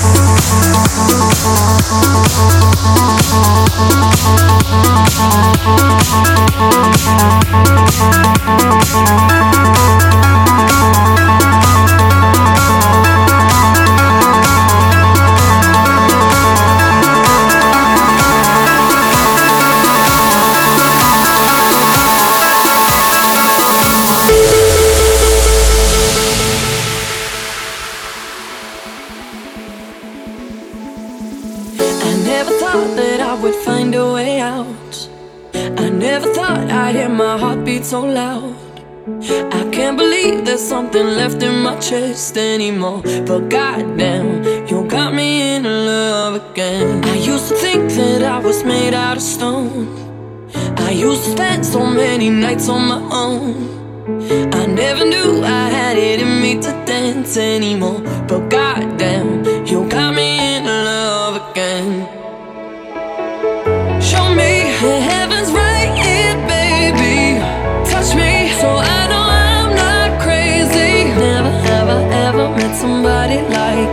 Música chest anymore. But goddamn, you got me in love again. I used to think that I was made out of stone. I used to spend so many nights on my own. I never knew I had it in me to dance anymore. But goddamn,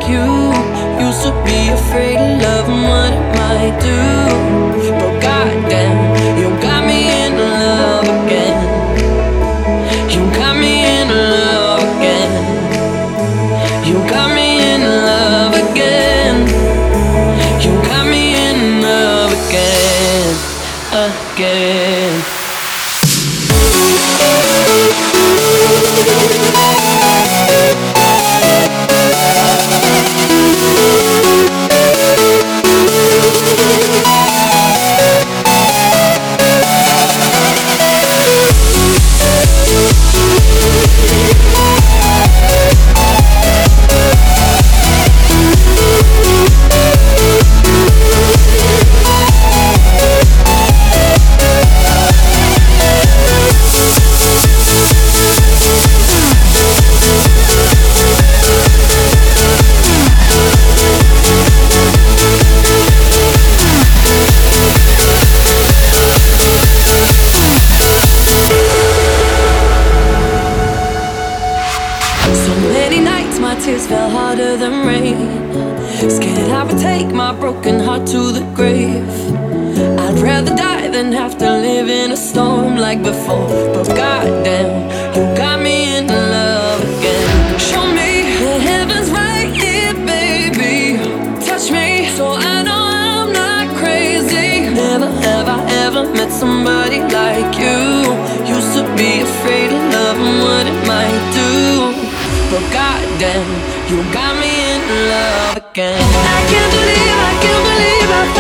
you. Used to be afraid of love and what it might do. But goddamn, I would take my broken heart to the grave. I'd rather die than have to live in a storm like before. But goddamn, you got me in love again. Show me the heavens right here, baby. Touch me so I know I'm not crazy. Never have I finally found someone who sink got me in disbelief.